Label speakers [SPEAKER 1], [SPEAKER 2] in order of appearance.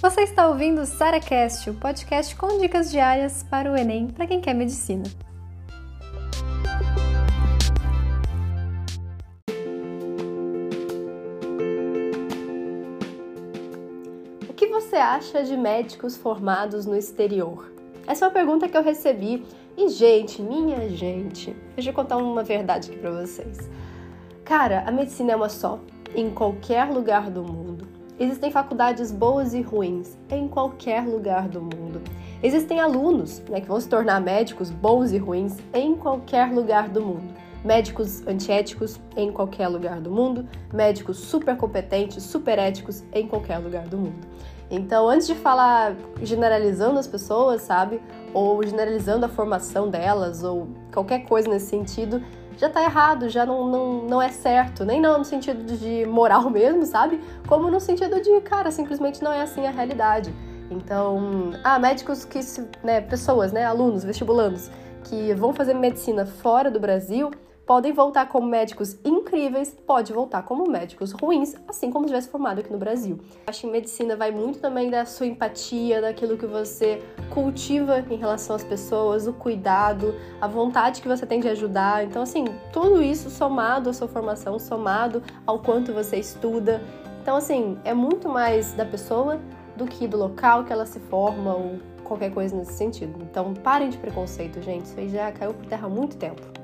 [SPEAKER 1] Você está ouvindo o SaraCast, o podcast com dicas diárias para o Enem para quem quer medicina. O que você acha de médicos formados no exterior? Essa é uma pergunta que eu recebi e, gente, minha gente, deixa eu contar uma verdade aqui para vocês. Cara, a medicina é uma só, em qualquer lugar do mundo. Existem faculdades boas e ruins em qualquer lugar do mundo. Existem alunos né, que vão se tornar médicos bons e ruins em qualquer lugar do mundo. Médicos antiéticos em qualquer lugar do mundo, médicos super competentes, super éticos em qualquer lugar do mundo. Então, antes de falar generalizando as pessoas, sabe, ou generalizando a formação delas, ou qualquer coisa nesse sentido, já tá errado, já não, não, não é certo. Nem não no sentido de moral mesmo, sabe? Como no sentido de, cara, simplesmente não é assim a realidade. Então, ah, médicos que, né, pessoas, né, alunos, vestibulandos, que vão fazer medicina fora do Brasil, podem voltar como médicos incríveis, pode voltar como médicos ruins, assim como tivesse formado aqui no Brasil. Acho que medicina vai muito também da sua empatia, daquilo que você cultiva em relação às pessoas, o cuidado, a vontade que você tem de ajudar. Então, assim, tudo isso somado à sua formação, somado ao quanto você estuda. Então, assim, é muito mais da pessoa do que do local que ela se forma ou qualquer coisa nesse sentido. Então, parem de preconceito, gente. Isso aí já caiu por terra há muito tempo.